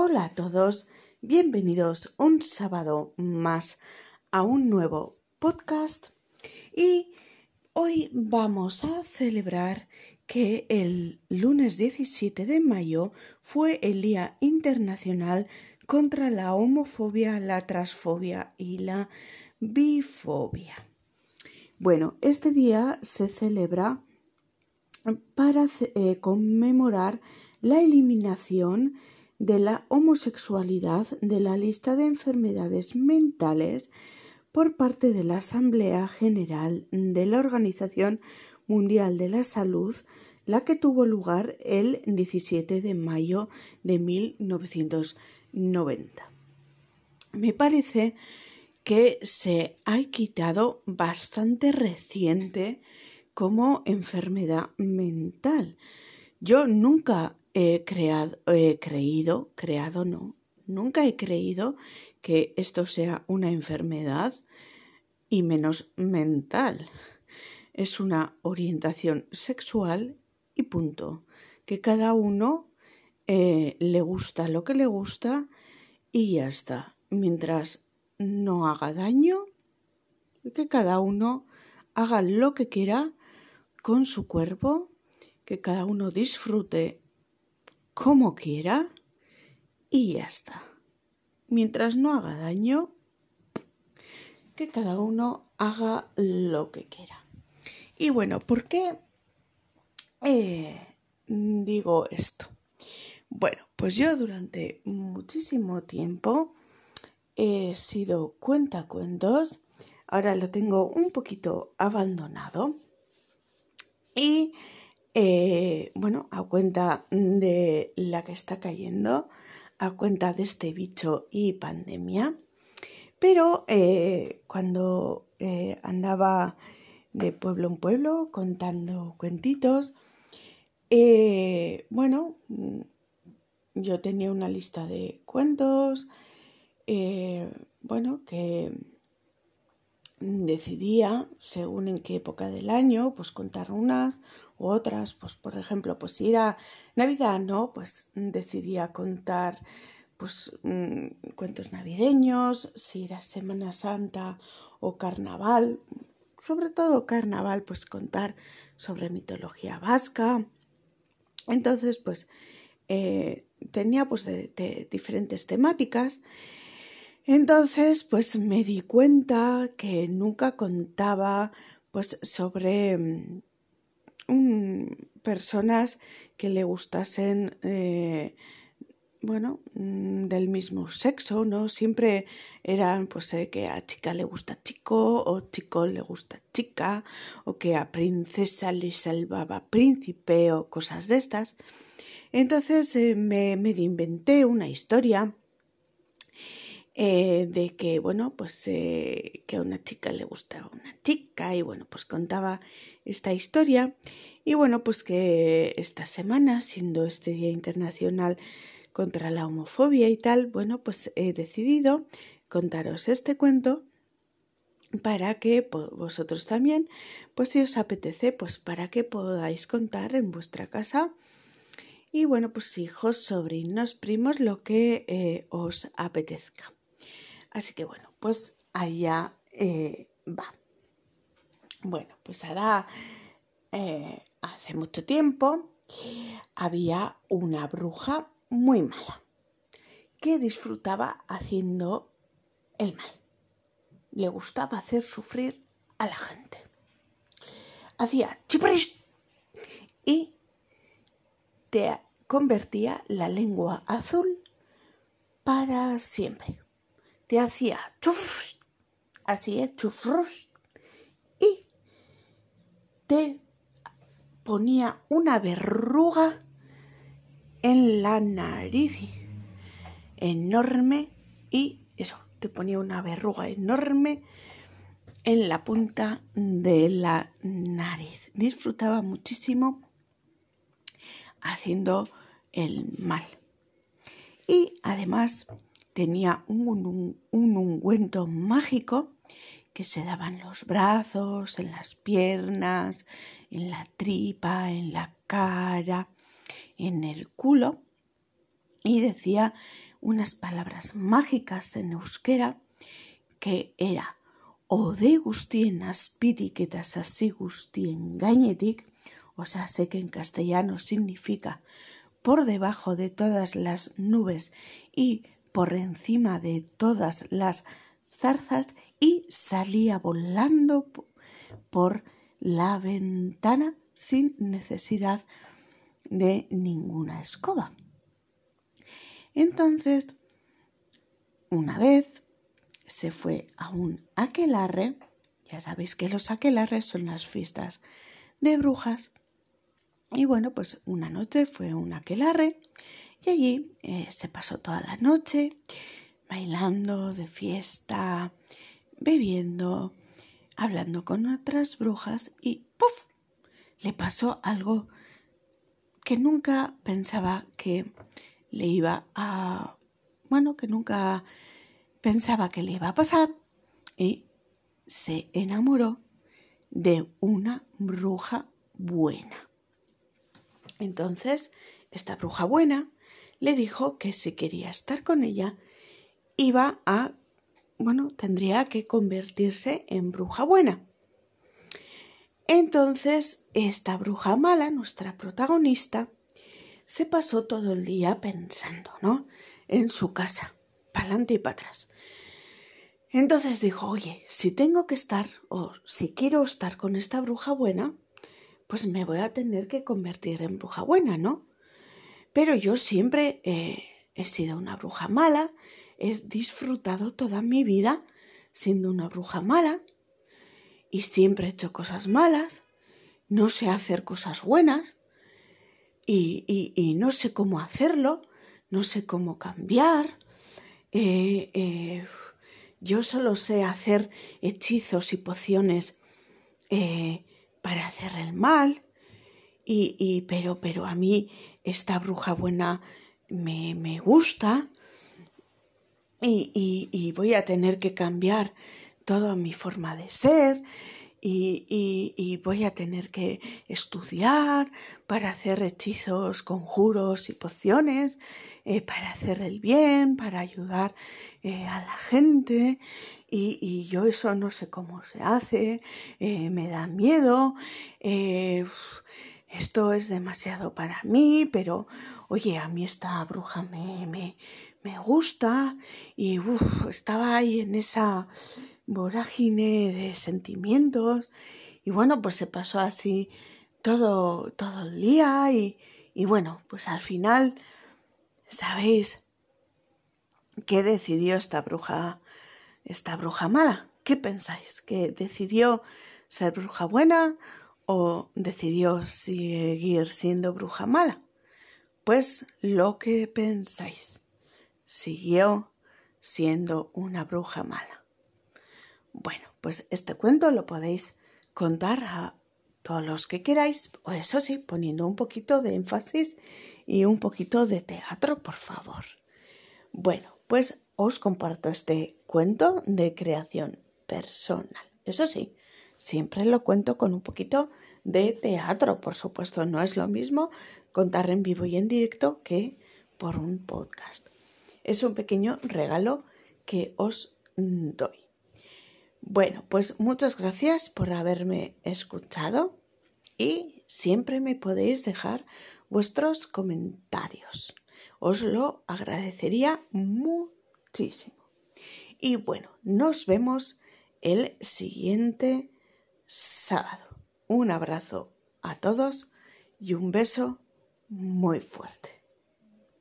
Hola a todos, bienvenidos un sábado más a un nuevo podcast y hoy vamos a celebrar que el lunes 17 de mayo fue el Día Internacional contra la homofobia, la transfobia y la bifobia. Bueno, este día se celebra para eh, conmemorar la eliminación de la homosexualidad de la lista de enfermedades mentales por parte de la Asamblea General de la Organización Mundial de la Salud, la que tuvo lugar el 17 de mayo de 1990. Me parece que se ha quitado bastante reciente como enfermedad mental. Yo nunca he, creado, he creído, creado no, nunca he creído que esto sea una enfermedad y menos mental. Es una orientación sexual y punto. Que cada uno eh, le gusta lo que le gusta y ya está. Mientras no haga daño, que cada uno haga lo que quiera con su cuerpo, que cada uno disfrute como quiera y ya está. Mientras no haga daño, que cada uno haga lo que quiera. Y bueno, ¿por qué eh, digo esto? Bueno, pues yo durante muchísimo tiempo he sido cuentacuentos, ahora lo tengo un poquito abandonado y eh, bueno, a cuenta de la que está cayendo, a cuenta de este bicho y pandemia. Pero eh, cuando eh, andaba de pueblo en pueblo contando cuentitos, bueno, yo tenía una lista de cuentos, bueno, que decidía, según en qué época del año, pues contar unas u otras, pues por ejemplo, pues si era Navidad, ¿no? Pues decidía contar pues mm, cuentos navideños, si era Semana Santa o Carnaval, sobre todo Carnaval, pues contar sobre mitología vasca. Entonces, pues eh, tenía pues de diferentes temáticas entonces, pues me di cuenta que nunca contaba pues sobre mm, personas que le gustasen eh, bueno, mm, del mismo sexo, ¿no? Siempre eran, pues, eh, que a chica le gusta chico, o chico le gusta chica, o que a princesa le salvaba príncipe, o cosas de estas. Entonces eh, me, me inventé una historia eh, de que, bueno, pues eh, que a una chica le gustaba una chica y bueno, pues contaba esta historia y bueno, pues que esta semana, siendo este Día Internacional contra la Homofobia y tal, bueno, pues he decidido contaros este cuento para que vosotros también, pues si os apetece, pues para que podáis contar en vuestra casa y bueno, pues hijos, sobrinos, primos, lo que eh, os apetezca. Así que bueno, pues allá eh, va. Bueno, pues ahora, eh, hace mucho tiempo, había una bruja muy mala que disfrutaba haciendo el mal. Le gustaba hacer sufrir a la gente. Hacía chipris y te convertía la lengua azul para siempre te hacía chufrus, así es, chufrus, y te ponía una verruga en la nariz enorme y eso, te ponía una verruga enorme en la punta de la nariz. Disfrutaba muchísimo haciendo el mal. Y además tenía un, ungüento mágico que se daba en los brazos, en las piernas, en la tripa, en la cara, en el culo. Y decía unas palabras mágicas en euskera que era de gustien azpitiketas hasi gustien o sea, sé que en castellano significa por debajo de todas las nubes y por encima de todas las zarzas y salía volando por la ventana sin necesidad de ninguna escoba. Entonces, una vez se fue a un aquelarre, ya sabéis que los aquelarres son las fiestas de brujas, y bueno, pues una noche fue un aquelarre y allí eh, se pasó toda la noche bailando de fiesta, bebiendo, hablando con otras brujas y ¡puf! le pasó algo que nunca pensaba que le iba a... bueno, que nunca pensaba que le iba a pasar y se enamoró de una bruja buena. Entonces, esta bruja buena le dijo que si quería estar con ella, iba a, bueno, tendría que convertirse en bruja buena. Entonces, esta bruja mala, nuestra protagonista, se pasó todo el día pensando, ¿no? En su casa, para adelante y para atrás. Entonces dijo, oye, si tengo que estar o si quiero estar con esta bruja buena, pues me voy a tener que convertir en bruja buena, ¿no? Pero yo siempre eh, he sido una bruja mala, he disfrutado toda mi vida siendo una bruja mala y siempre he hecho cosas malas, no sé hacer cosas buenas y, no sé cómo hacerlo, no sé cómo cambiar. Eh, eh, yo solo sé hacer hechizos y pociones eh, para hacer el mal. Y, pero, pero a mí esta bruja buena me, me gusta y, y, voy a tener que cambiar toda mi forma de ser y, voy a tener que estudiar para hacer hechizos, conjuros y pociones, eh, para hacer el bien, para ayudar eh, a la gente y, y, yo eso no sé cómo se hace, eh, me da miedo, esto es demasiado para mí, pero oye, a mí esta bruja me, me, me gusta y estaba ahí en esa vorágine de sentimientos y bueno, pues se pasó así todo, todo el día y, y bueno, pues al final, ¿sabéis qué decidió esta bruja, esta bruja mala? ¿Qué pensáis? ¿Que decidió ser bruja buena o decidió seguir siendo bruja mala? Pues lo que pensáis, siguió siendo una bruja mala. Bueno, pues este cuento lo podéis contar a todos los que queráis, o eso sí, poniendo un poquito de énfasis y un poquito de teatro, por favor. Bueno, pues os comparto este cuento de creación personal. Eso sí, siempre lo cuento con un poquito de teatro, por supuesto. No es lo mismo contar en vivo y en directo que por un podcast. Es un pequeño regalo que os doy. Bueno, pues muchas gracias por haberme escuchado y siempre me podéis dejar vuestros comentarios. Os lo agradecería muchísimo. Y bueno, nos vemos el siguiente sábado. Un abrazo a todos y un beso muy fuerte.